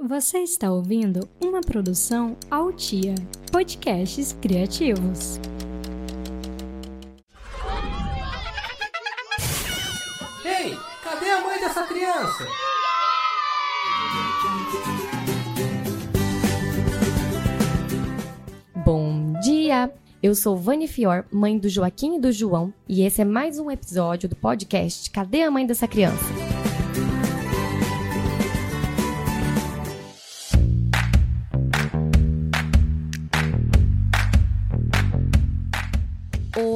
Você está ouvindo uma produção Altia, podcasts criativos. Ei, cadê a mãe dessa criança? Bom dia! Eu sou Vani Fior, mãe do Joaquim e do João, e esse é mais um episódio do podcast Cadê a mãe dessa criança?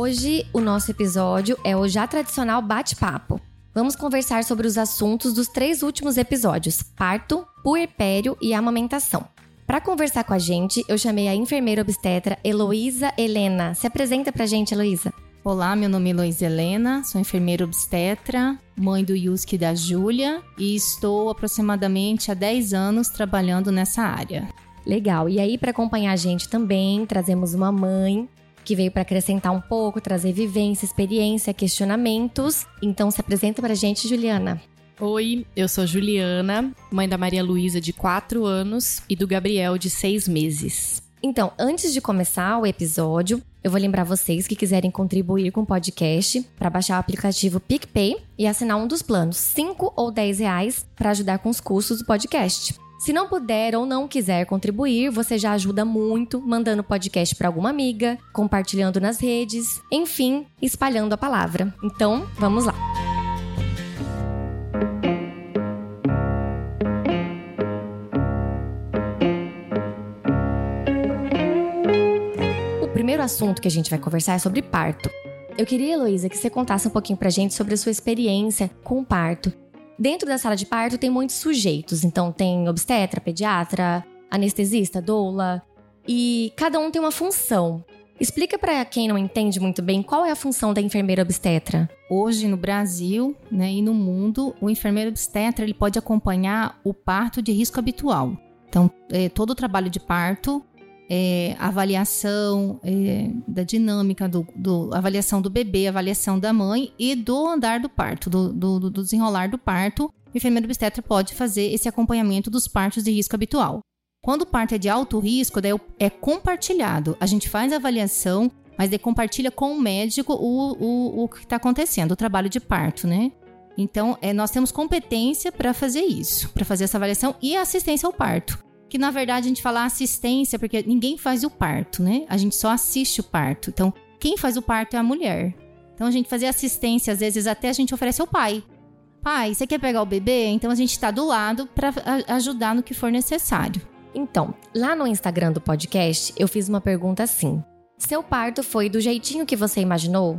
Hoje o nosso episódio é o já tradicional bate-papo. Vamos conversar sobre os assuntos dos três últimos episódios: parto, puerpério e amamentação. Para conversar com a gente, eu chamei a enfermeira obstetra Heloísa Helena. Se apresenta pra gente, Heloísa. Olá, meu nome é Heloísa Helena, sou enfermeira obstetra, mãe do Yuski e da Júlia e estou aproximadamente há 10 anos trabalhando nessa área. Legal. E aí, para acompanhar a gente também, trazemos uma mãe que veio para acrescentar um pouco, trazer vivência, experiência, questionamentos. Então, se apresenta pra gente, Juliana. Oi, eu sou Juliana, mãe da Maria Luísa, de 4 anos, e do Gabriel, de 6 meses. Então, antes de começar o episódio, eu vou lembrar vocês que quiserem contribuir com o podcast para baixar o aplicativo PicPay e assinar um dos planos, 5 ou 10 reais, para ajudar com os custos do podcast. Se não puder ou não quiser contribuir, você já ajuda muito mandando podcast para alguma amiga, compartilhando nas redes, enfim, espalhando a palavra. Então, vamos lá. O primeiro assunto que a gente vai conversar é sobre parto. Eu queria, Heloísa, que você contasse um pouquinho pra gente sobre a sua experiência com o parto. Dentro da sala de parto tem muitos sujeitos, então tem obstetra, pediatra, anestesista, doula, e cada um tem uma função. Explica para quem não entende muito bem qual é a função da enfermeira obstetra. Hoje no Brasil né, e no mundo, o enfermeiro obstetra ele pode acompanhar o parto de risco habitual. Então, é, todo o trabalho de parto é, avaliação é, da dinâmica, do, do, avaliação do bebê, avaliação da mãe e do andar do parto, do, do, do desenrolar do parto. O enfermeiro obstetra pode fazer esse acompanhamento dos partos de risco habitual. Quando o parto é de alto risco, daí é compartilhado. A gente faz a avaliação, mas daí compartilha com o médico o, o, o que está acontecendo, o trabalho de parto, né? Então, é, nós temos competência para fazer isso, para fazer essa avaliação e assistência ao parto que na verdade a gente fala assistência, porque ninguém faz o parto, né? A gente só assiste o parto. Então, quem faz o parto é a mulher. Então, a gente fazer assistência, às vezes até a gente oferece ao pai. Pai, você quer pegar o bebê? Então, a gente está do lado para ajudar no que for necessário. Então, lá no Instagram do podcast, eu fiz uma pergunta assim: Seu parto foi do jeitinho que você imaginou?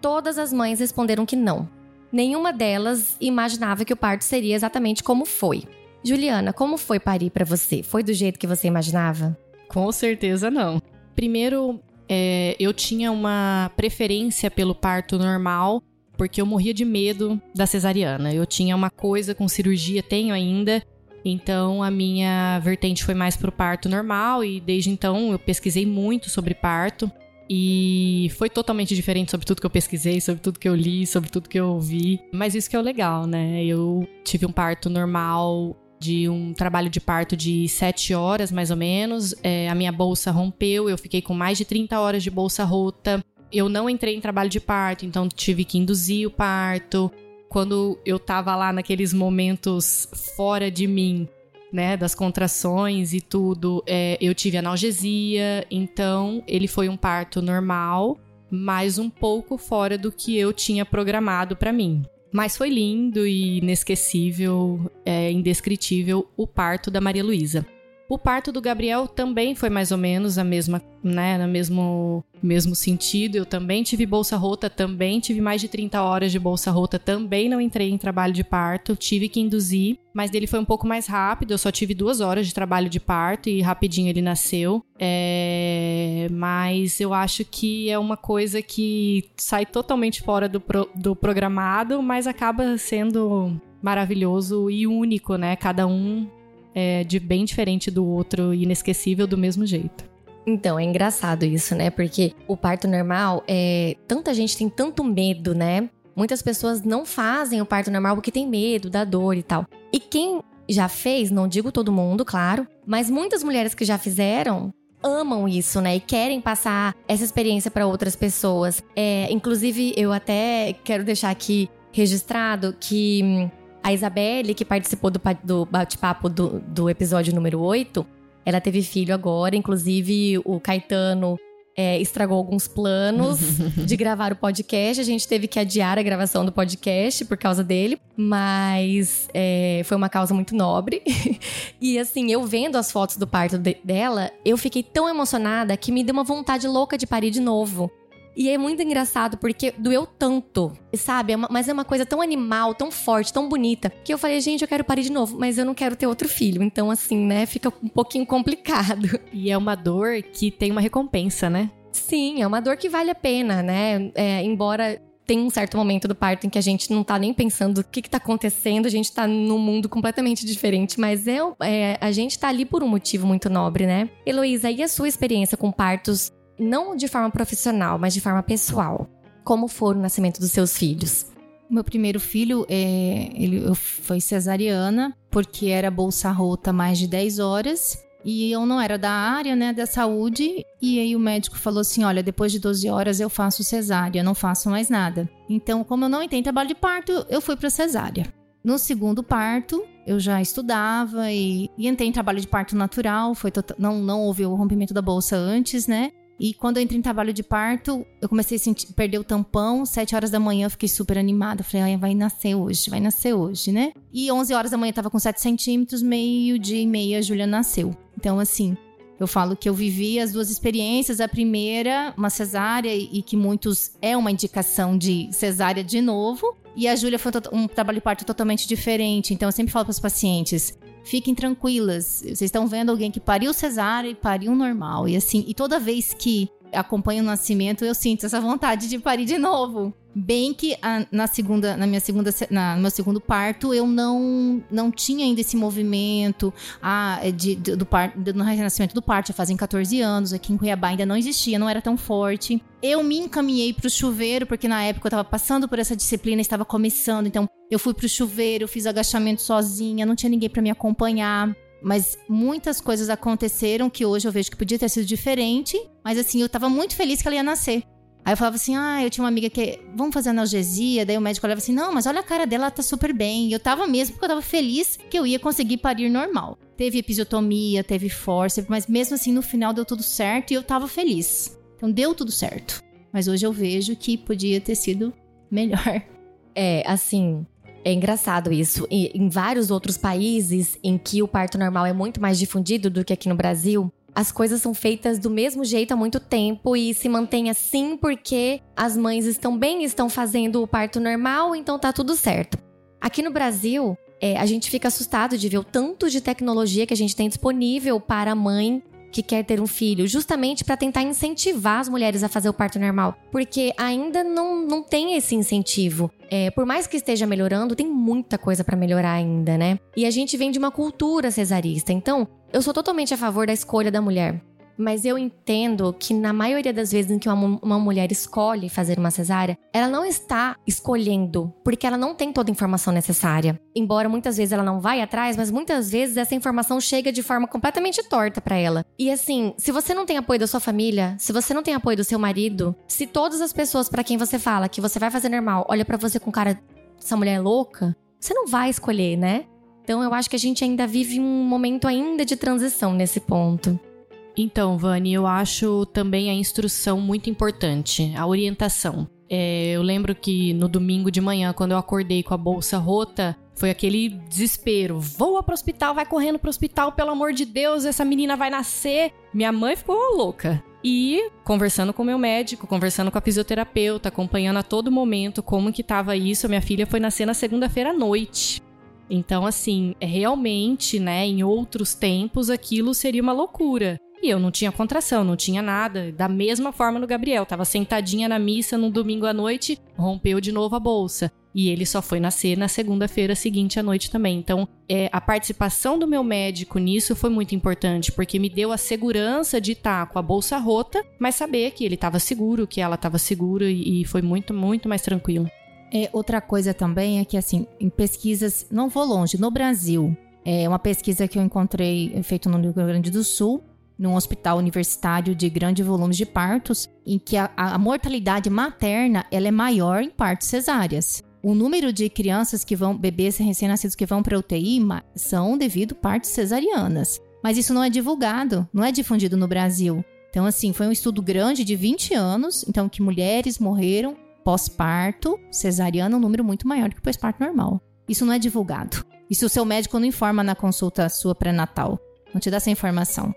Todas as mães responderam que não. Nenhuma delas imaginava que o parto seria exatamente como foi. Juliana, como foi parir para você? Foi do jeito que você imaginava? Com certeza não. Primeiro, é, eu tinha uma preferência pelo parto normal, porque eu morria de medo da cesariana. Eu tinha uma coisa com cirurgia, tenho ainda. Então a minha vertente foi mais pro parto normal e desde então eu pesquisei muito sobre parto e foi totalmente diferente sobre tudo que eu pesquisei, sobre tudo que eu li, sobre tudo que eu ouvi. Mas isso que é o legal, né? Eu tive um parto normal de um trabalho de parto de 7 horas, mais ou menos. É, a minha bolsa rompeu, eu fiquei com mais de 30 horas de bolsa rota. Eu não entrei em trabalho de parto, então tive que induzir o parto. Quando eu tava lá naqueles momentos fora de mim, né, das contrações e tudo, é, eu tive analgesia, então ele foi um parto normal, mas um pouco fora do que eu tinha programado para mim. Mas foi lindo e inesquecível, é, indescritível o parto da Maria Luísa. O parto do Gabriel também foi mais ou menos a mesma, né, no mesmo, mesmo sentido. Eu também tive bolsa rota, também tive mais de 30 horas de bolsa rota, também não entrei em trabalho de parto, tive que induzir, mas dele foi um pouco mais rápido. Eu só tive duas horas de trabalho de parto e rapidinho ele nasceu. É, mas eu acho que é uma coisa que sai totalmente fora do, pro, do programado, mas acaba sendo maravilhoso e único, né? Cada um é, de bem diferente do outro inesquecível do mesmo jeito. Então, é engraçado isso, né? Porque o parto normal, é... tanta gente tem tanto medo, né? Muitas pessoas não fazem o parto normal porque tem medo da dor e tal. E quem já fez, não digo todo mundo, claro, mas muitas mulheres que já fizeram amam isso, né? E querem passar essa experiência para outras pessoas. É, inclusive, eu até quero deixar aqui registrado que hum, a Isabelle, que participou do, do bate-papo do, do episódio número 8, ela teve filho agora, inclusive o Caetano é, estragou alguns planos de gravar o podcast. A gente teve que adiar a gravação do podcast por causa dele, mas é, foi uma causa muito nobre. e assim, eu vendo as fotos do parto de dela, eu fiquei tão emocionada que me deu uma vontade louca de parir de novo. E é muito engraçado porque doeu tanto, sabe? É uma, mas é uma coisa tão animal, tão forte, tão bonita, que eu falei, gente, eu quero parir de novo, mas eu não quero ter outro filho. Então, assim, né, fica um pouquinho complicado. E é uma dor que tem uma recompensa, né? Sim, é uma dor que vale a pena, né? É, embora tem um certo momento do parto em que a gente não tá nem pensando o que, que tá acontecendo, a gente tá num mundo completamente diferente, mas é, é, a gente tá ali por um motivo muito nobre, né? Heloísa, e a sua experiência com partos não de forma profissional, mas de forma pessoal. Como foi o nascimento dos seus filhos? Meu primeiro filho é, ele foi cesariana, porque era bolsa rota mais de 10 horas. E eu não era da área, né, da saúde. E aí o médico falou assim: olha, depois de 12 horas eu faço cesárea, não faço mais nada. Então, como eu não entrei em trabalho de parto, eu fui para cesárea. No segundo parto, eu já estudava e, e entrei em trabalho de parto natural. Foi tota-, não, não houve o rompimento da bolsa antes, né? E quando eu entrei em trabalho de parto, eu comecei a sentir, perder o tampão. Sete horas da manhã eu fiquei super animada. Falei, vai nascer hoje, vai nascer hoje, né? E 11 horas da manhã eu tava com 7 centímetros, meio dia e meia a Júlia nasceu. Então, assim, eu falo que eu vivi as duas experiências. A primeira, uma cesárea, e que muitos é uma indicação de cesárea de novo. E a Júlia foi um trabalho de parto totalmente diferente. Então, eu sempre falo para os pacientes: fiquem tranquilas. Vocês estão vendo alguém que pariu cesárea e pariu normal. E assim, e toda vez que acompanho o nascimento, eu sinto essa vontade de parir de novo. Bem que a, na segunda, na minha segunda, na, no meu segundo parto, eu não não tinha ainda esse movimento ah, de, de, do parto, no renascimento do parto, já fazem 14 anos, aqui em Cuiabá ainda não existia, não era tão forte. Eu me encaminhei para o chuveiro, porque na época eu estava passando por essa disciplina, estava começando, então eu fui para o chuveiro, fiz agachamento sozinha, não tinha ninguém para me acompanhar. Mas muitas coisas aconteceram que hoje eu vejo que podia ter sido diferente. Mas assim, eu tava muito feliz que ela ia nascer. Aí eu falava assim, ah, eu tinha uma amiga que, vamos fazer analgesia. Daí o médico olhava assim, não, mas olha a cara dela, ela tá super bem. E eu tava mesmo porque eu tava feliz que eu ia conseguir parir normal. Teve episiotomia, teve força, mas mesmo assim no final deu tudo certo e eu tava feliz. Então deu tudo certo. Mas hoje eu vejo que podia ter sido melhor. É, assim, é engraçado isso. E em vários outros países em que o parto normal é muito mais difundido do que aqui no Brasil, as coisas são feitas do mesmo jeito há muito tempo e se mantém assim porque as mães estão bem, estão fazendo o parto normal, então tá tudo certo. Aqui no Brasil, é, a gente fica assustado de ver o tanto de tecnologia que a gente tem disponível para a mãe que quer ter um filho, justamente para tentar incentivar as mulheres a fazer o parto normal, porque ainda não, não tem esse incentivo. É, por mais que esteja melhorando, tem muita coisa para melhorar ainda, né? E a gente vem de uma cultura cesarista, então eu sou totalmente a favor da escolha da mulher. Mas eu entendo que na maioria das vezes em que uma, uma, mulher escolhe fazer uma cesárea, ela não está escolhendo, porque ela não tem toda a informação necessária. Embora muitas vezes ela não vai atrás, mas muitas vezes essa informação chega de forma completamente torta para ela. E assim, se você não tem apoio da sua família, se você não tem apoio do seu marido, se todas as pessoas para quem você fala que você vai fazer normal, olha para você com cara essa mulher é louca, você não vai escolher, né? Então eu acho que a gente ainda vive um momento ainda de transição nesse ponto. Então, Vani, eu acho também a instrução muito importante, a orientação. É, eu lembro que no domingo de manhã, quando eu acordei com a bolsa rota, foi aquele desespero. Voa pro hospital, vai correndo pro hospital, pelo amor de Deus, essa menina vai nascer. Minha mãe ficou louca. E conversando com meu médico, conversando com a fisioterapeuta, acompanhando a todo momento como que tava isso, minha filha foi nascer na segunda-feira à noite. Então, assim, realmente, né, em outros tempos aquilo seria uma loucura. E eu não tinha contração, não tinha nada. Da mesma forma no Gabriel, tava sentadinha na missa num domingo à noite, rompeu de novo a bolsa. E ele só foi nascer na segunda-feira seguinte à noite também. Então, é, a participação do meu médico nisso foi muito importante, porque me deu a segurança de estar com a bolsa rota, mas saber que ele estava seguro, que ela estava segura, e, e foi muito, muito mais tranquilo. É, outra coisa também é que, assim, em pesquisas, não vou longe, no Brasil, É uma pesquisa que eu encontrei feita no Rio Grande do Sul, num hospital universitário de grande volume de partos, em que a, a mortalidade materna ela é maior em partos cesáreas. O número de crianças que vão, bebês recém-nascidos que vão para UTI são devido partes cesarianas. Mas isso não é divulgado, não é difundido no Brasil. Então, assim, foi um estudo grande de 20 anos, então que mulheres morreram pós-parto, cesariana, um número muito maior do que pós-parto normal. Isso não é divulgado. Isso o seu médico não informa na consulta sua pré-natal. Não te dá essa informação.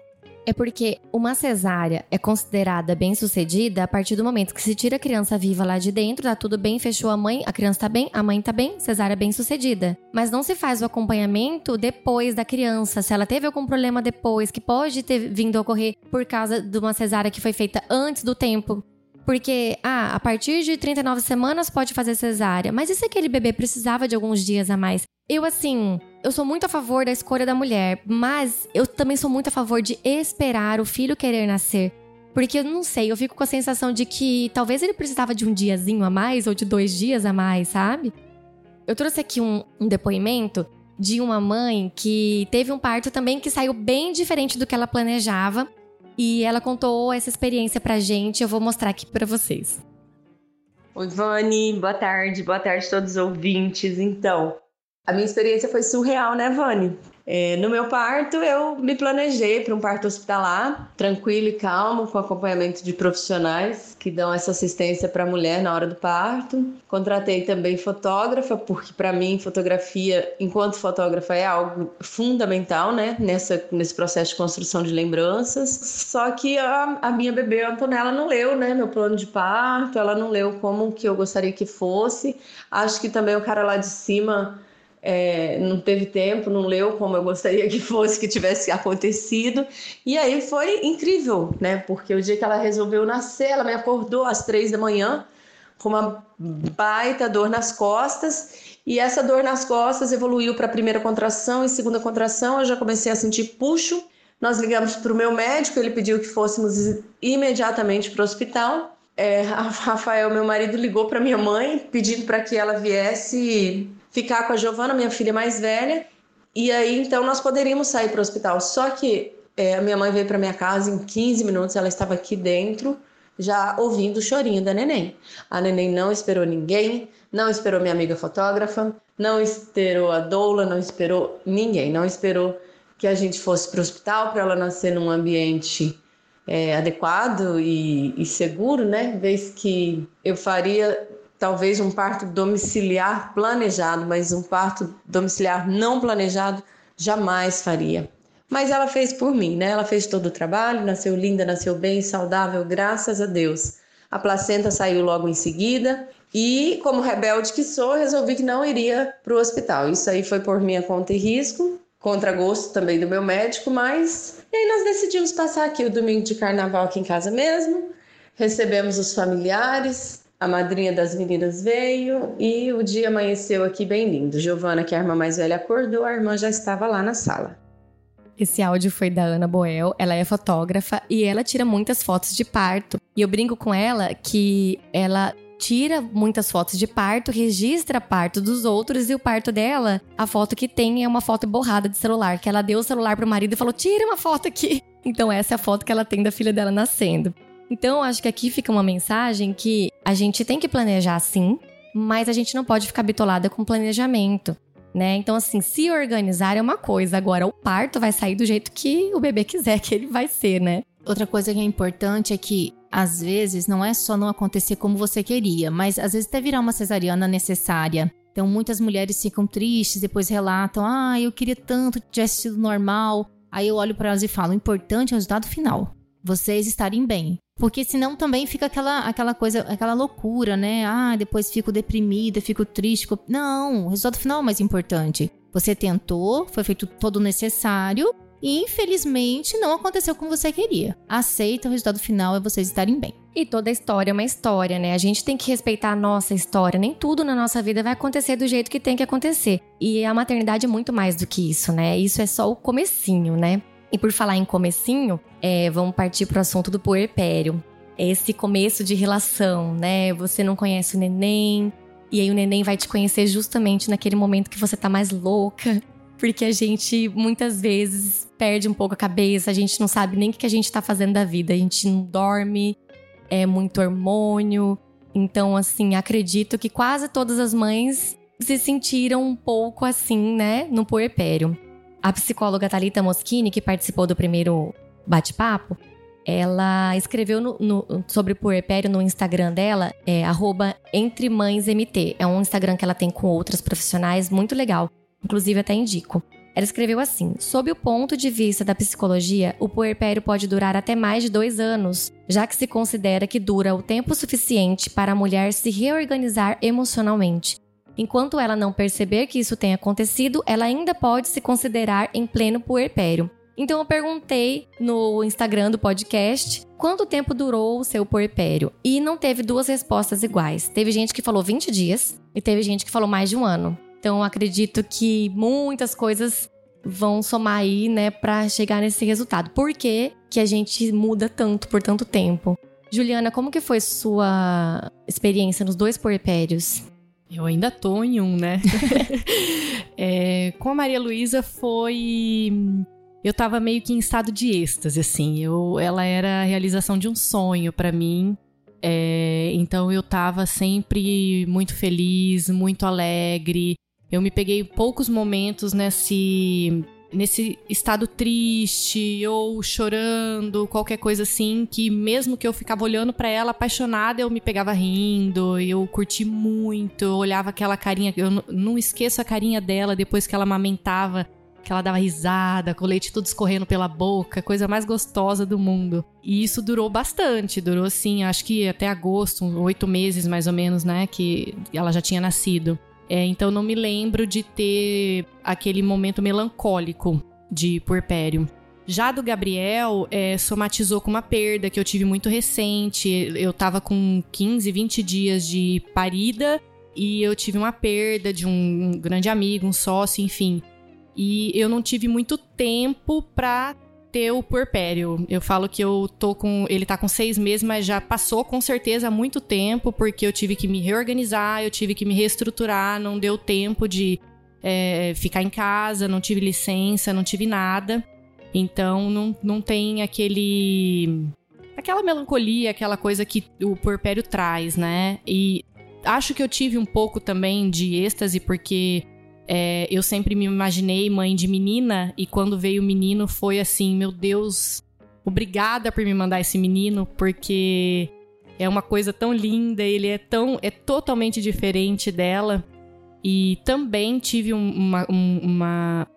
É porque uma cesárea é considerada bem sucedida a partir do momento que se tira a criança viva lá de dentro, tá tudo bem, fechou a mãe, a criança tá bem, a mãe tá bem, cesárea bem sucedida. Mas não se faz o acompanhamento depois da criança. Se ela teve algum problema depois, que pode ter vindo a ocorrer por causa de uma cesárea que foi feita antes do tempo. Porque, ah, a partir de 39 semanas pode fazer cesárea. Mas e se aquele bebê precisava de alguns dias a mais? Eu, assim, eu sou muito a favor da escolha da mulher, mas eu também sou muito a favor de esperar o filho querer nascer. Porque eu não sei, eu fico com a sensação de que talvez ele precisava de um diazinho a mais ou de dois dias a mais, sabe? Eu trouxe aqui um, um depoimento de uma mãe que teve um parto também que saiu bem diferente do que ela planejava. E ela contou essa experiência pra gente, eu vou mostrar aqui para vocês. Oi, Vani, boa tarde, boa tarde a todos os ouvintes. Então, a minha experiência foi surreal, né, Vani? É, no meu parto, eu me planejei para um parto hospitalar, tranquilo e calmo, com acompanhamento de profissionais que dão essa assistência para a mulher na hora do parto. Contratei também fotógrafa, porque para mim fotografia, enquanto fotógrafa, é algo fundamental, né, nessa, nesse processo de construção de lembranças. Só que a, a minha bebê a Antonella não leu, né, meu plano de parto, ela não leu como que eu gostaria que fosse. Acho que também o cara lá de cima é, não teve tempo, não leu como eu gostaria que fosse, que tivesse acontecido. E aí foi incrível, né? Porque o dia que ela resolveu nascer, ela me acordou às três da manhã com uma baita dor nas costas. E essa dor nas costas evoluiu para primeira contração e segunda contração. Eu já comecei a sentir puxo. Nós ligamos para o meu médico, ele pediu que fôssemos imediatamente para o hospital. É, Rafael, meu marido, ligou para minha mãe pedindo para que ela viesse ficar com a Giovana, minha filha mais velha, e aí então nós poderíamos sair para o hospital. Só que é, a minha mãe veio para minha casa em 15 minutos, ela estava aqui dentro, já ouvindo o chorinho da neném. A neném não esperou ninguém, não esperou minha amiga fotógrafa, não esperou a doula, não esperou ninguém, não esperou que a gente fosse para o hospital para ela nascer num ambiente é, adequado e, e seguro, né? Vez que eu faria talvez um parto domiciliar planejado, mas um parto domiciliar não planejado jamais faria. Mas ela fez por mim, né? Ela fez todo o trabalho, nasceu linda, nasceu bem, saudável, graças a Deus. A placenta saiu logo em seguida e, como rebelde que sou, resolvi que não iria para o hospital. Isso aí foi por minha conta e risco, contra gosto também do meu médico, mas. E aí nós decidimos passar aqui o domingo de carnaval aqui em casa mesmo. Recebemos os familiares, a madrinha das meninas veio e o dia amanheceu aqui bem lindo. Giovana, que é a irmã mais velha, acordou, a irmã já estava lá na sala. Esse áudio foi da Ana Boel, ela é fotógrafa e ela tira muitas fotos de parto. E eu brinco com ela que ela tira muitas fotos de parto, registra parto dos outros e o parto dela, a foto que tem é uma foto borrada de celular, que ela deu o celular pro marido e falou: "Tira uma foto aqui". Então essa é a foto que ela tem da filha dela nascendo. Então, acho que aqui fica uma mensagem que a gente tem que planejar sim, mas a gente não pode ficar bitolada com planejamento. Né? Então, assim, se organizar é uma coisa. Agora, o parto vai sair do jeito que o bebê quiser que ele vai ser, né? Outra coisa que é importante é que, às vezes, não é só não acontecer como você queria, mas às vezes até virar uma cesariana necessária. Então, muitas mulheres ficam tristes, depois relatam: ah, eu queria tanto que tivesse sido normal. Aí eu olho para elas e falo: o importante é o resultado final. Vocês estarem bem. Porque senão também fica aquela, aquela coisa, aquela loucura, né? Ah, depois fico deprimida, fico triste. Não, o resultado final é o mais importante. Você tentou, foi feito todo o necessário e infelizmente não aconteceu como você queria. Aceita, o resultado final é vocês estarem bem. E toda história é uma história, né? A gente tem que respeitar a nossa história. Nem tudo na nossa vida vai acontecer do jeito que tem que acontecer. E a maternidade é muito mais do que isso, né? Isso é só o comecinho, né? E por falar em comecinho, é, vamos partir pro assunto do puerpério. Esse começo de relação, né? Você não conhece o neném, e aí o neném vai te conhecer justamente naquele momento que você tá mais louca. porque a gente muitas vezes perde um pouco a cabeça, a gente não sabe nem o que a gente tá fazendo da vida, a gente não dorme, é muito hormônio. Então, assim, acredito que quase todas as mães se sentiram um pouco assim, né, no puerpério. A psicóloga Talita Moschini, que participou do primeiro bate-papo, ela escreveu no, no, sobre o puerpério no Instagram dela, é entremãesmt. É um Instagram que ela tem com outras profissionais, muito legal. Inclusive, até indico. Ela escreveu assim: Sob o ponto de vista da psicologia, o puerpério pode durar até mais de dois anos, já que se considera que dura o tempo suficiente para a mulher se reorganizar emocionalmente. Enquanto ela não perceber que isso tenha acontecido, ela ainda pode se considerar em pleno puerpério. Então eu perguntei no Instagram do podcast quanto tempo durou o seu puerpério. E não teve duas respostas iguais. Teve gente que falou 20 dias e teve gente que falou mais de um ano. Então acredito que muitas coisas vão somar aí, né, para chegar nesse resultado. Por que, que a gente muda tanto por tanto tempo? Juliana, como que foi sua experiência nos dois puerpérios? Eu ainda tô em um, né? é, com a Maria Luísa foi eu tava meio que em estado de êxtase, assim. Eu, ela era a realização de um sonho para mim. É, então eu tava sempre muito feliz, muito alegre. Eu me peguei poucos momentos nesse nesse estado triste ou chorando, qualquer coisa assim, que mesmo que eu ficava olhando para ela apaixonada, eu me pegava rindo, eu curti muito, eu olhava aquela carinha, eu não esqueço a carinha dela depois que ela amamentava que ela dava risada, com o leite tudo escorrendo pela boca, coisa mais gostosa do mundo. E isso durou bastante, durou assim, acho que até agosto, oito meses mais ou menos, né, que ela já tinha nascido. É, então não me lembro de ter aquele momento melancólico de puerpério. Já do Gabriel, é, somatizou com uma perda que eu tive muito recente. Eu tava com 15, 20 dias de parida e eu tive uma perda de um grande amigo, um sócio, enfim. E eu não tive muito tempo pra ter o puerpério. Eu falo que eu tô com. Ele tá com seis meses, mas já passou com certeza muito tempo, porque eu tive que me reorganizar, eu tive que me reestruturar, não deu tempo de é, ficar em casa, não tive licença, não tive nada. Então não, não tem aquele. aquela melancolia, aquela coisa que o puerpério traz, né? E acho que eu tive um pouco também de êxtase, porque é, eu sempre me imaginei mãe de menina e quando veio o menino foi assim, meu Deus, obrigada por me mandar esse menino, porque é uma coisa tão linda, ele é tão é totalmente diferente dela. E também tive um, uma, um, uma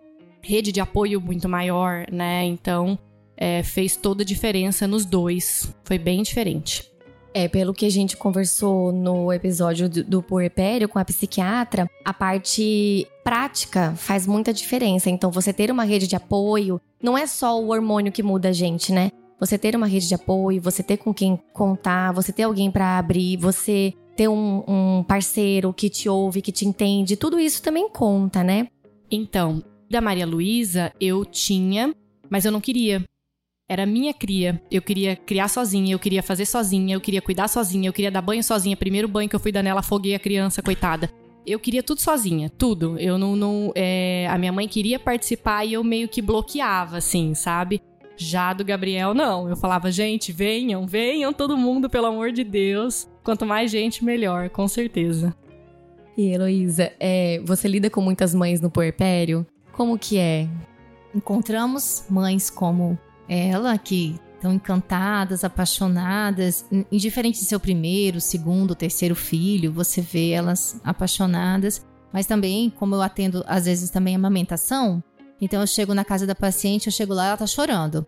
rede de apoio muito maior, né? Então é, fez toda a diferença nos dois. Foi bem diferente. É, pelo que a gente conversou no episódio do, do puerpério com a psiquiatra, a parte prática faz muita diferença. Então, você ter uma rede de apoio não é só o hormônio que muda a gente, né? Você ter uma rede de apoio, você ter com quem contar, você ter alguém para abrir, você ter um, um parceiro que te ouve, que te entende, tudo isso também conta, né? Então, da Maria Luísa, eu tinha, mas eu não queria. Era minha cria. Eu queria criar sozinha, eu queria fazer sozinha, eu queria cuidar sozinha, eu queria dar banho sozinha. Primeiro banho que eu fui dar nela, afoguei a criança, coitada. Eu queria tudo sozinha, tudo. Eu não. não é... A minha mãe queria participar e eu meio que bloqueava, assim, sabe? Já do Gabriel, não. Eu falava, gente, venham, venham todo mundo, pelo amor de Deus. Quanto mais gente, melhor, com certeza. E Heloísa, é, você lida com muitas mães no puerpério? Como que é? Encontramos mães como ela que estão encantadas, apaixonadas, indiferente de seu primeiro, segundo, terceiro filho, você vê elas apaixonadas. Mas também, como eu atendo às vezes também amamentação, então eu chego na casa da paciente, eu chego lá, ela tá chorando.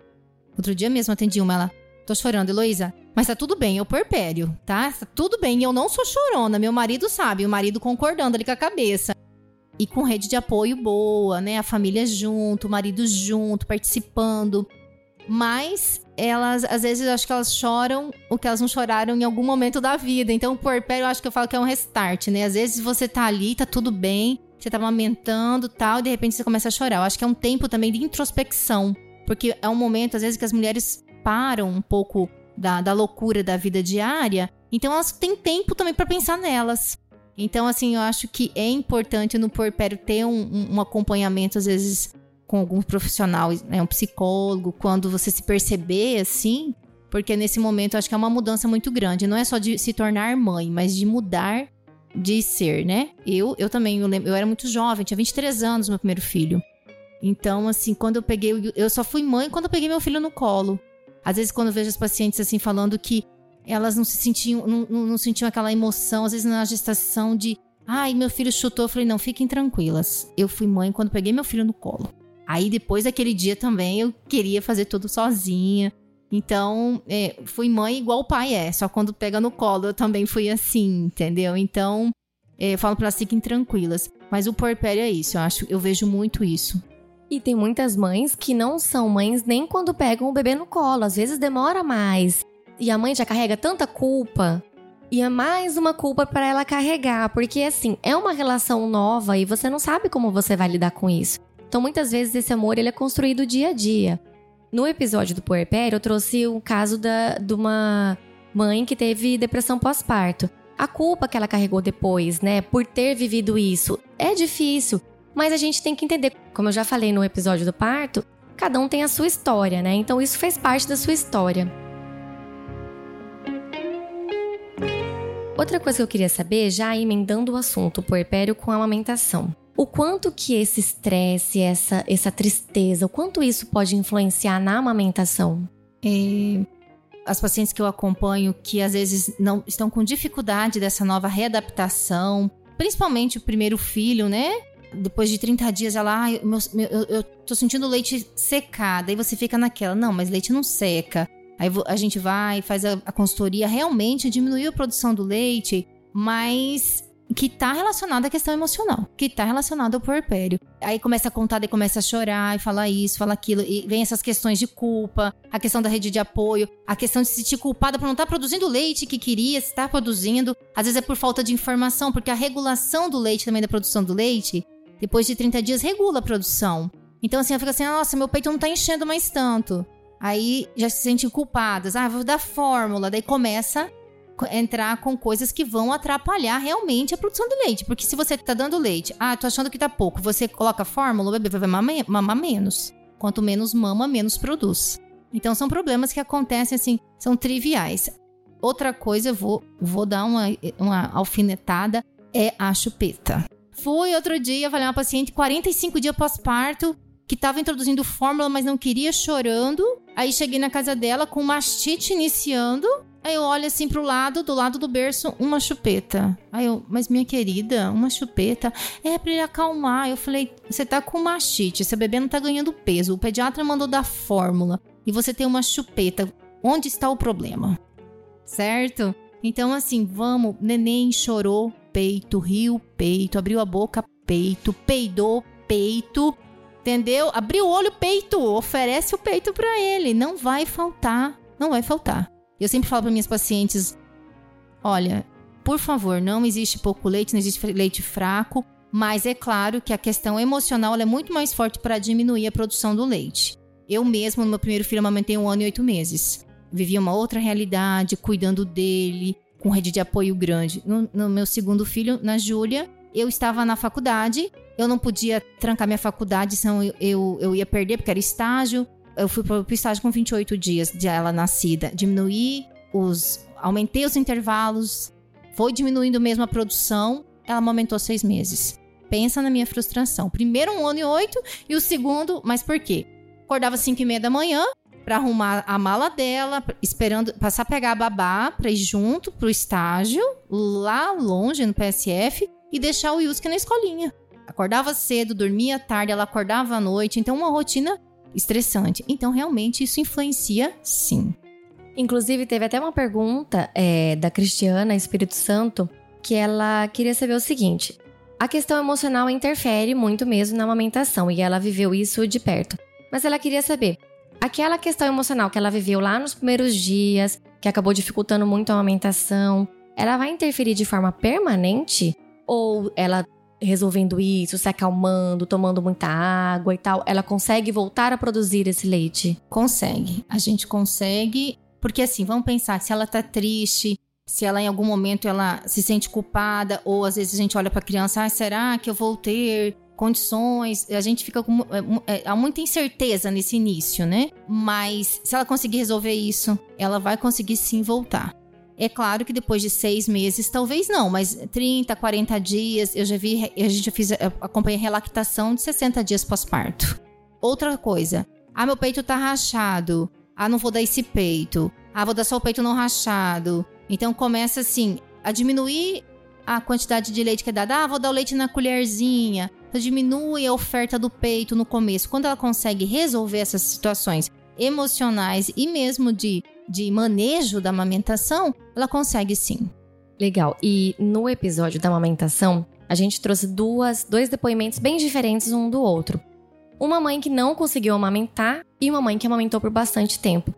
Outro dia mesmo atendi uma, ela, tô chorando, Heloísa, mas tá tudo bem, eu puerpério, tá? Tá tudo bem, eu não sou chorona, meu marido sabe, o marido concordando ali com a cabeça. E com rede de apoio boa, né? A família junto, o marido junto, participando. Mas elas, às vezes, acho que elas choram o que elas não choraram em algum momento da vida. Então, o puerpério, eu acho que eu falo que é um restart, né? Às vezes você tá ali, tá tudo bem, você tá amamentando tal, e de repente você começa a chorar. Eu acho que é um tempo também de introspecção. Porque é um momento, às vezes, que as mulheres param um pouco da, da loucura da vida diária. Então, elas têm tempo também para pensar nelas. Então, assim, eu acho que é importante no puerpério ter um, um acompanhamento, às vezes, com algum profissional, né, um psicólogo, quando você se perceber assim, porque nesse momento eu acho que é uma mudança muito grande. Não é só de se tornar mãe, mas de mudar de ser, né? Eu, eu também, eu, lembro, eu era muito jovem, tinha 23 anos, meu primeiro filho. Então, assim, quando eu peguei. Eu só fui mãe quando eu peguei meu filho no colo. Às vezes, quando eu vejo as pacientes assim falando que elas não se sentiam, não, não, sentiam aquela emoção, às vezes na gestação de. Ai, meu filho chutou. Eu falei, não, fiquem tranquilas. Eu fui mãe quando peguei meu filho no colo. Aí depois daquele dia também eu queria fazer tudo sozinha. Então, é, fui mãe igual o pai é, só quando pega no colo eu também fui assim, entendeu? Então, é, eu falo pra elas fiquem tranquilas. Mas o porpério é isso, eu acho, eu vejo muito isso. E tem muitas mães que não são mães nem quando pegam o bebê no colo. Às vezes demora mais. E a mãe já carrega tanta culpa. E é mais uma culpa para ela carregar. Porque, assim, é uma relação nova e você não sabe como você vai lidar com isso. Então, muitas vezes, esse amor ele é construído dia a dia. No episódio do puerpério, eu trouxe o caso da, de uma mãe que teve depressão pós-parto. A culpa que ela carregou depois, né, por ter vivido isso, é difícil. Mas a gente tem que entender, como eu já falei no episódio do parto, cada um tem a sua história, né? Então isso fez parte da sua história. Outra coisa que eu queria saber, já emendando o assunto, puerpério com a amamentação. O quanto que esse estresse, essa, essa tristeza, o quanto isso pode influenciar na amamentação? É, as pacientes que eu acompanho que às vezes não estão com dificuldade dessa nova readaptação, principalmente o primeiro filho, né? depois de 30 dias ela, ah, meu, meu, eu, tô sentindo leite secado. Aí você fica naquela, não, mas leite não seca. Aí a gente vai, faz a, a consultoria, realmente diminuiu a produção do leite, mas que tá relacionado à questão emocional, que tá relacionado ao puerpério. Aí começa a contar, daí começa a chorar e falar isso, falar aquilo, e vem essas questões de culpa, a questão da rede de apoio, a questão de se sentir culpada por não estar tá produzindo o leite que queria, se está produzindo. Às vezes é por falta de informação, porque a regulação do leite também da produção do leite depois de 30 dias, regula a produção. Então, assim, eu fico assim, nossa, meu peito não tá enchendo mais tanto. Aí já se sentem culpadas. Ah, vou dar fórmula. Daí começa entrar com coisas que vão atrapalhar realmente a produção do leite. Porque se você tá dando leite, ah, tô achando que tá pouco, você coloca fórmula, o bebê vai mamar, menos. Quanto menos mama, menos produz. Então são problemas que acontecem assim, são triviais. Outra coisa, eu vou, vou dar uma, uma alfinetada, é a chupeta. Fui outro dia avaliar uma paciente 45 dias pós-parto, que estava introduzindo fórmula, mas não queria, chorando. Aí cheguei na casa dela com mastite iniciando. Aí eu olho assim pro lado, do lado do berço, uma chupeta. Aí eu, mas minha querida, uma chupeta? É pra ele acalmar. Eu falei, você tá com mastite, seu bebê não tá ganhando peso. O pediatra mandou dar fórmula e você tem uma chupeta. Onde está o problema? Certo? Então, assim, vamos, neném chorou, peito, riu, peito, abriu a boca, peito, peidou, peito. Entendeu? Abriu o olho, peito, oferece o peito para ele, não vai faltar, não vai faltar. Eu sempre falo para minhas pacientes, olha, por favor, não existe pouco leite, não existe leite fraco, mas é claro que a questão emocional é muito mais forte para diminuir a produção do leite. Eu mesmo, no meu primeiro filho, amamentei um ano e oito meses. Vivia uma outra realidade, cuidando dele, com rede de apoio grande. No, no meu segundo filho, na Júlia, eu estava na faculdade, eu não podia trancar minha faculdade, senão eu, eu, eu ia perder, porque era estágio. Eu fui para o estágio com 28 dias de ela nascida. Diminuí os. Aumentei os intervalos, foi diminuindo mesmo a produção, ela aumentou seis meses. Pensa na minha frustração. Primeiro um ano e oito, e o segundo, mas por quê? Acordava 5 e meia da manhã, para arrumar a mala dela, esperando passar a pegar a babá para ir junto pro estágio, lá longe no PSF, e deixar o Yusuke na escolinha. Acordava cedo, dormia tarde, ela acordava à noite, então uma rotina estressante. Então, realmente, isso influencia sim. Inclusive, teve até uma pergunta é, da Cristiana Espírito Santo que ela queria saber o seguinte: a questão emocional interfere muito mesmo na amamentação e ela viveu isso de perto. Mas ela queria saber aquela questão emocional que ela viveu lá nos primeiros dias, que acabou dificultando muito a amamentação, ela vai interferir de forma permanente? Ou ela resolvendo isso, se acalmando, tomando muita água e tal, ela consegue voltar a produzir esse leite? Consegue. A gente consegue. Porque assim, vamos pensar, se ela tá triste, se ela em algum momento ela se sente culpada ou às vezes a gente olha para a criança, ah, será que eu vou ter condições? A gente fica com é, é, há muita incerteza nesse início, né? Mas se ela conseguir resolver isso, ela vai conseguir sim voltar. É claro que depois de seis meses, talvez não, mas 30, 40 dias, eu já vi, a gente já fez, acompanha relactação de 60 dias pós-parto. Outra coisa, ah, meu peito tá rachado, ah, não vou dar esse peito, ah, vou dar só o peito não rachado. Então começa assim, a diminuir a quantidade de leite que é dada, ah, vou dar o leite na colherzinha, então, diminui a oferta do peito no começo. Quando ela consegue resolver essas situações emocionais e mesmo de de manejo da amamentação, ela consegue sim. Legal. E no episódio da amamentação, a gente trouxe duas, dois depoimentos bem diferentes um do outro. Uma mãe que não conseguiu amamentar e uma mãe que amamentou por bastante tempo.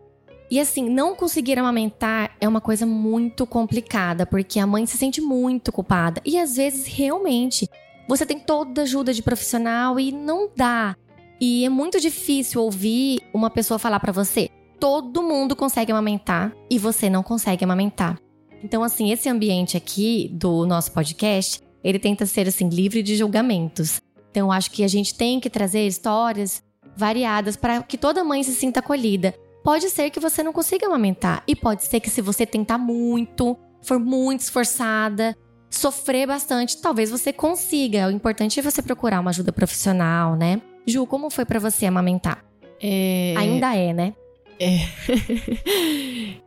E assim, não conseguir amamentar é uma coisa muito complicada, porque a mãe se sente muito culpada. E às vezes, realmente, você tem toda ajuda de profissional e não dá. E é muito difícil ouvir uma pessoa falar para você: todo mundo consegue amamentar e você não consegue amamentar. Então, assim, esse ambiente aqui do nosso podcast, ele tenta ser, assim, livre de julgamentos. Então, eu acho que a gente tem que trazer histórias variadas para que toda mãe se sinta acolhida. Pode ser que você não consiga amamentar e pode ser que se você tentar muito, for muito esforçada, sofrer bastante, talvez você consiga. O importante é você procurar uma ajuda profissional, né? Ju, como foi para você amamentar? É... Ainda é, né? É.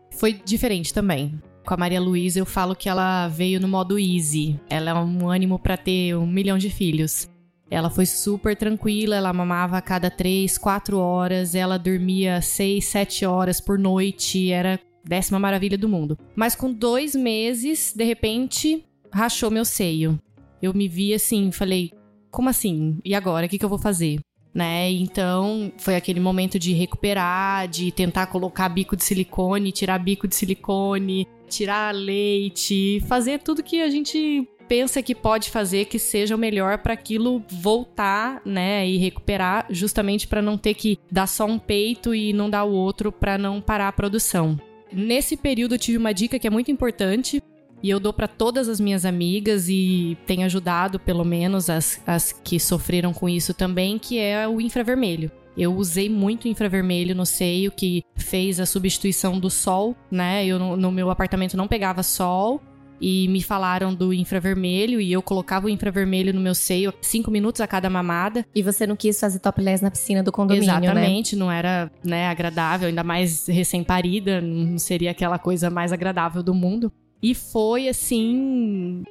Foi diferente também. Com a Maria Luísa, eu falo que ela veio no modo easy. Ela é um ânimo para ter um milhão de filhos. Ela foi super tranquila, ela mamava a cada três, quatro horas, ela dormia seis, sete horas por noite, era décima maravilha do mundo. Mas com dois meses, de repente, rachou meu seio. Eu me vi assim, falei, como assim? E agora? O que, que eu vou fazer? Né? Então foi aquele momento de recuperar, de tentar colocar bico de silicone, tirar bico de silicone, tirar leite, fazer tudo que a gente pensa que pode fazer que seja o melhor para aquilo voltar, né, e recuperar, justamente para não ter que dar só um peito e não dar o outro para não parar a produção. Nesse período eu tive uma dica que é muito importante, e eu dou para todas as minhas amigas e tem ajudado, pelo menos, as, as que sofreram com isso também, que é o infravermelho. Eu usei muito infravermelho no seio, que fez a substituição do sol, né? Eu no, meu apartamento não pegava sol, e me falaram do infravermelho e eu colocava o infravermelho no meu seio cinco minutos a cada mamada. E você não quis fazer topless na piscina do condomínio, né? Exatamente, né? não era né, agradável, ainda mais recém-parida, não seria aquela coisa mais agradável do mundo. E foi assim.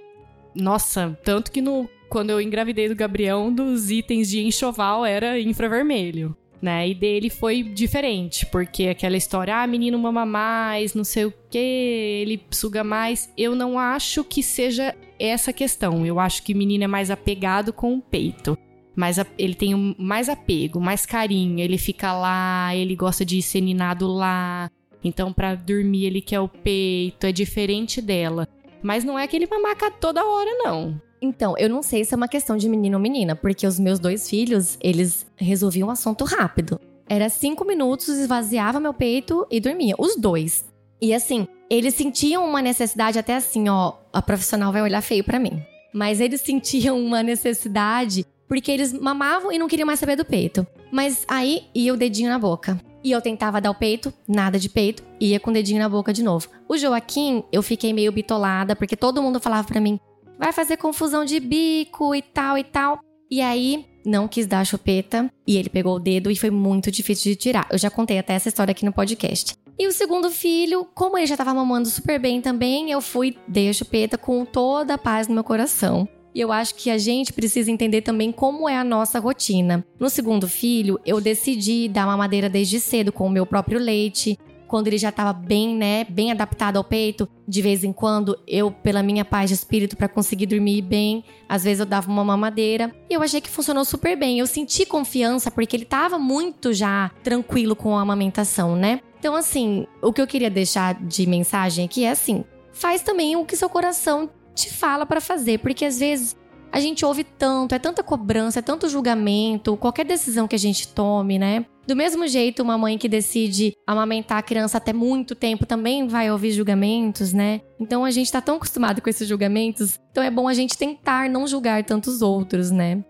Nossa, tanto que no, quando eu engravidei do Gabriel, um dos itens de enxoval era infravermelho. Né? E dele foi diferente, porque aquela história, ah, menino mama mais, não sei o que, ele suga mais. Eu não acho que seja essa questão. Eu acho que o menino é mais apegado com o peito. Mas ele tem mais apego, mais carinho. Ele fica lá, ele gosta de ser ninado lá. Então, para dormir, ele quer o peito, é diferente dela. Mas não é aquele mamaca toda hora, não. Então, eu não sei se é uma questão de menino ou menina, porque os meus dois filhos, eles resolviam o assunto rápido. Era cinco minutos, esvaziava meu peito e dormia. Os dois. E assim, eles sentiam uma necessidade, até assim, ó, a profissional vai olhar feio para mim. Mas eles sentiam uma necessidade porque eles mamavam e não queriam mais saber do peito. Mas aí ia o dedinho na boca. E eu tentava dar o peito, nada de peito, ia com o dedinho na boca de novo. O Joaquim, eu fiquei meio bitolada, porque todo mundo falava para mim: vai fazer confusão de bico e tal e tal. E aí, não quis dar a chupeta, e ele pegou o dedo e foi muito difícil de tirar. Eu já contei até essa história aqui no podcast. E o segundo filho, como ele já tava mamando super bem também, eu fui, dei a chupeta com toda a paz no meu coração. E eu acho que a gente precisa entender também como é a nossa rotina. No segundo filho, eu decidi dar mamadeira desde cedo com o meu próprio leite. Quando ele já estava bem, né, bem adaptado ao peito, de vez em quando eu, pela minha paz de espírito, para conseguir dormir bem, às vezes eu dava uma mamadeira. E eu achei que funcionou super bem. Eu senti confiança porque ele estava muito já tranquilo com a amamentação, né? Então, assim, o que eu queria deixar de mensagem aqui é assim: faz também o que seu coração te fala para fazer, porque às vezes a gente ouve tanto, é tanta cobrança, é tanto julgamento, qualquer decisão que a gente tome, né? Do mesmo jeito, uma mãe que decide amamentar a criança até muito tempo também vai ouvir julgamentos, né? Então a gente tá tão acostumado com esses julgamentos, então é bom a gente tentar não julgar tantos outros, né?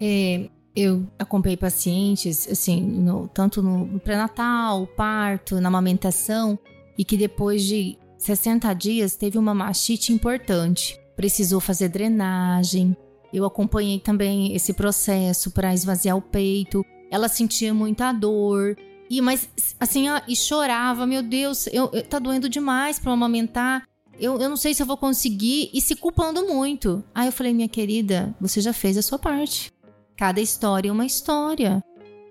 É, eu acompanhei pacientes, assim, no, tanto no pré-natal, parto, na amamentação, e que depois de 60 dias teve uma mastite importante. Precisou fazer drenagem. Eu acompanhei também esse processo para esvaziar o peito. Ela sentia muita dor. E mas assim, e chorava, meu Deus, eu, eu tá doendo demais para amamentar. Eu, eu não sei se eu vou conseguir e se culpando muito. Aí eu falei, minha querida, você já fez a sua parte. Cada história é uma história.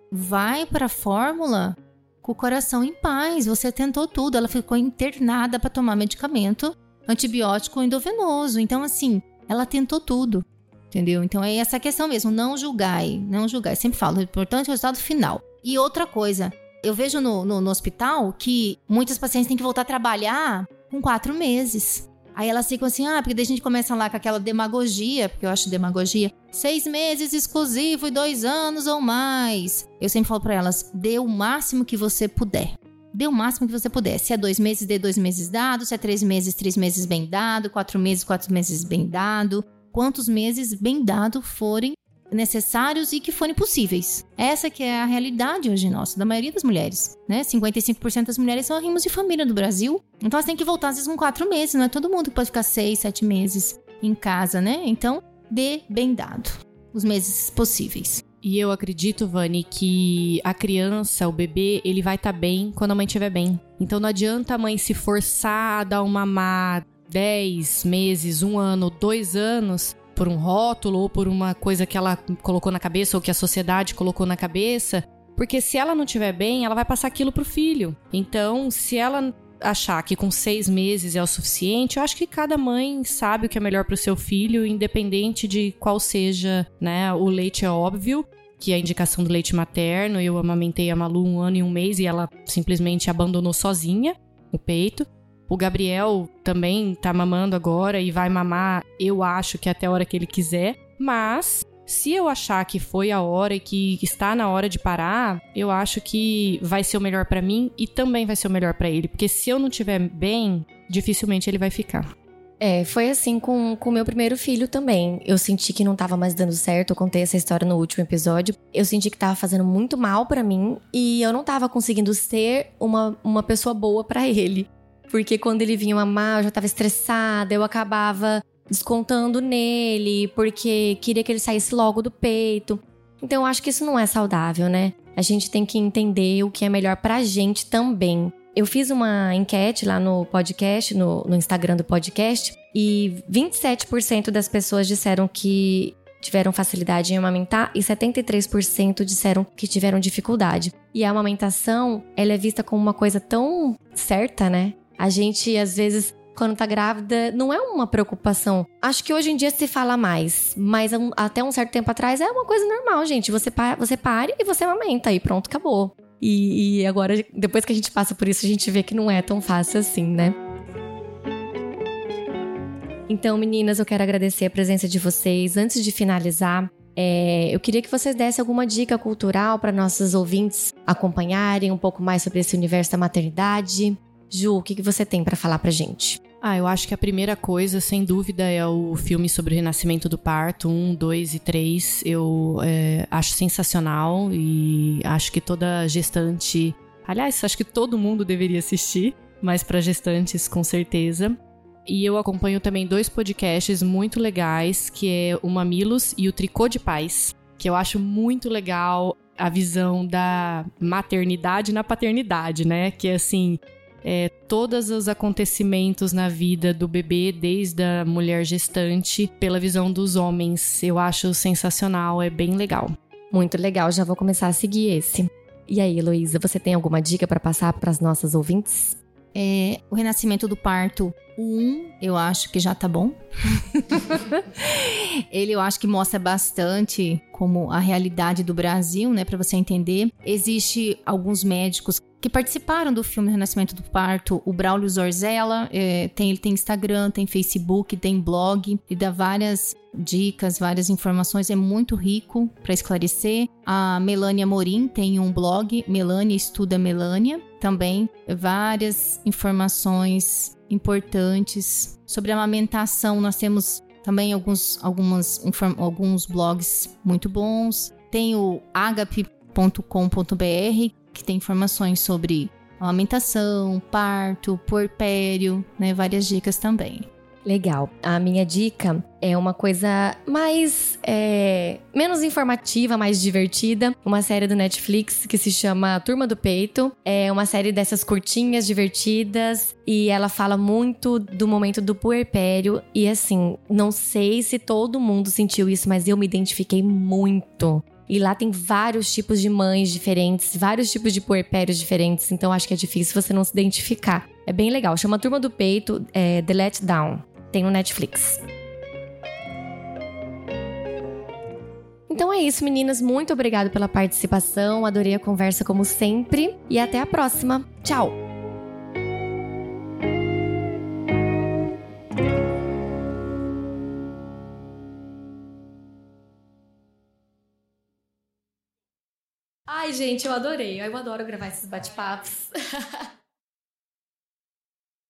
Vai para a fórmula com o coração em paz. Você tentou tudo. Ela ficou internada para tomar medicamento antibiótico endovenoso. Então, assim, ela tentou tudo. Entendeu? Então é essa questão mesmo. Não julgai. Não julgai. Sempre falo. O importante é o resultado final. E outra coisa. Eu vejo no, no, no hospital que muitas pacientes têm que voltar a trabalhar com quatro meses. Aí elas ficam assim, ah, porque daí a gente começa lá com aquela demagogia, porque eu acho demagogia. Seis meses exclusivo e dois anos ou mais. Eu sempre falo para elas, dê o máximo que você puder. Dê o máximo que você puder. Se é dois meses, dê dois meses dado. Se é três meses, três meses bem dado. Quatro meses, quatro meses bem dado. Quantos meses bem dado forem necessários e que forem possíveis. Essa que é a realidade hoje nossa, da maioria das mulheres, né? 55% das mulheres são arrimos de família do Brasil. Então elas têm que voltar às vezes com quatro meses, não é todo mundo que pode ficar seis, sete meses em casa, né? Então, dê bem dado os meses possíveis. E eu acredito, Vani, que a criança, o bebê, ele vai estar tá bem quando a mãe estiver bem. Então não adianta a mãe se forçar a dar uma mamar 10 meses, um ano, dois anos, por um rótulo ou por uma coisa que ela colocou na cabeça ou que a sociedade colocou na cabeça. Porque se ela não estiver bem, ela vai passar aquilo pro filho. Então, se ela achar que com seis meses é o suficiente, eu acho que cada mãe sabe o que é melhor para o seu filho, independente de qual seja, né? O leite é óbvio, que é a indicação do leite materno. Eu amamentei a Malu um ano e um mês e ela simplesmente abandonou sozinha o peito. O Gabriel também tá mamando agora e vai mamar, eu acho que até a hora que ele quiser. Mas se eu achar que foi a hora e que está na hora de parar, eu acho que vai ser o melhor para mim e também vai ser o melhor para ele, porque se eu não tiver bem, dificilmente ele vai ficar. É, foi assim com o meu primeiro filho também. Eu senti que não tava mais dando certo. Eu contei essa história no último episódio. Eu senti que tava fazendo muito mal para mim e eu não tava conseguindo ser uma, uma pessoa boa para ele. Porque quando ele vinha mamar, eu já tava estressada, eu acabava descontando nele, porque queria que ele saísse logo do peito. Então eu acho que isso não é saudável, né? A gente tem que entender o que é melhor pra gente também. Eu fiz uma enquete lá no podcast, no, no Instagram do podcast, e 27% das pessoas disseram que tiveram facilidade em amamentar e 73% disseram que tiveram dificuldade. E a amamentação, ela é vista como uma coisa tão certa, né? A gente, às vezes, quando tá grávida, não é uma preocupação. Acho que hoje em dia se fala mais, mas um, até um certo tempo atrás é uma coisa normal, gente. Você, pa você pare e você amamenta e pronto, acabou. E, e agora, depois que a gente passa por isso, a gente vê que não é tão fácil assim, né? Então, meninas, eu quero agradecer a presença de vocês. Antes de finalizar, é, eu queria que vocês dessem alguma dica cultural para nossos ouvintes acompanharem um pouco mais sobre esse universo da maternidade. Ju, o que, você tem para falar pra gente? Ah, eu acho que a primeira coisa, sem dúvida, é o filme sobre o renascimento do parto, 1, 2 e 3. Eu é, acho sensacional e acho que toda gestante. Aliás, acho que todo mundo deveria assistir, mas para gestantes, com certeza. E eu acompanho também dois podcasts muito legais, que é o Mamilos e o Tricô de Paz, que eu acho muito legal a visão da maternidade na paternidade, né? Que é assim, é, todos os acontecimentos na vida do bebê, desde a mulher gestante, pela visão dos homens. Eu acho sensacional, é bem legal. Muito legal, já vou começar a seguir esse. E aí, Heloísa, você tem alguma dica para passar para as nossas ouvintes? É, o renascimento do parto O 1, eu acho que já tá bom. Ele eu acho que mostra bastante como a realidade do Brasil, né, para você entender. Existe alguns médicos que participaram do filme Renascimento do Parto, o Braulio Zorzella, é, tem, ele tem Instagram, tem Facebook, tem blog, e dá várias dicas, várias informações, é muito rico para esclarecer. A Melania Morim tem um blog, Melania Estuda Melania, também várias informações importantes sobre amamentação. Nós temos também alguns, algumas, alguns blogs muito bons. Tem o agape.com.br, que tem informações sobre amamentação, parto, porpério, né? Várias dicas também. Legal. A minha dica é uma coisa mais. É, menos informativa, mais divertida. Uma série do Netflix que se chama Turma do Peito. É uma série dessas curtinhas, divertidas. E ela fala muito do momento do puerpério. E assim, não sei se todo mundo sentiu isso, mas eu me identifiquei muito. E lá tem vários tipos de mães diferentes, vários tipos de puerpérios diferentes, então acho que é difícil você não se identificar. É bem legal, chama Turma do Peito, é, The Let Down. Tem no Netflix. Então é isso, meninas. Muito obrigada pela participação. Adorei a conversa como sempre. E até a próxima. Tchau! Ai, gente, eu adorei. Eu adoro gravar esses bate-papos.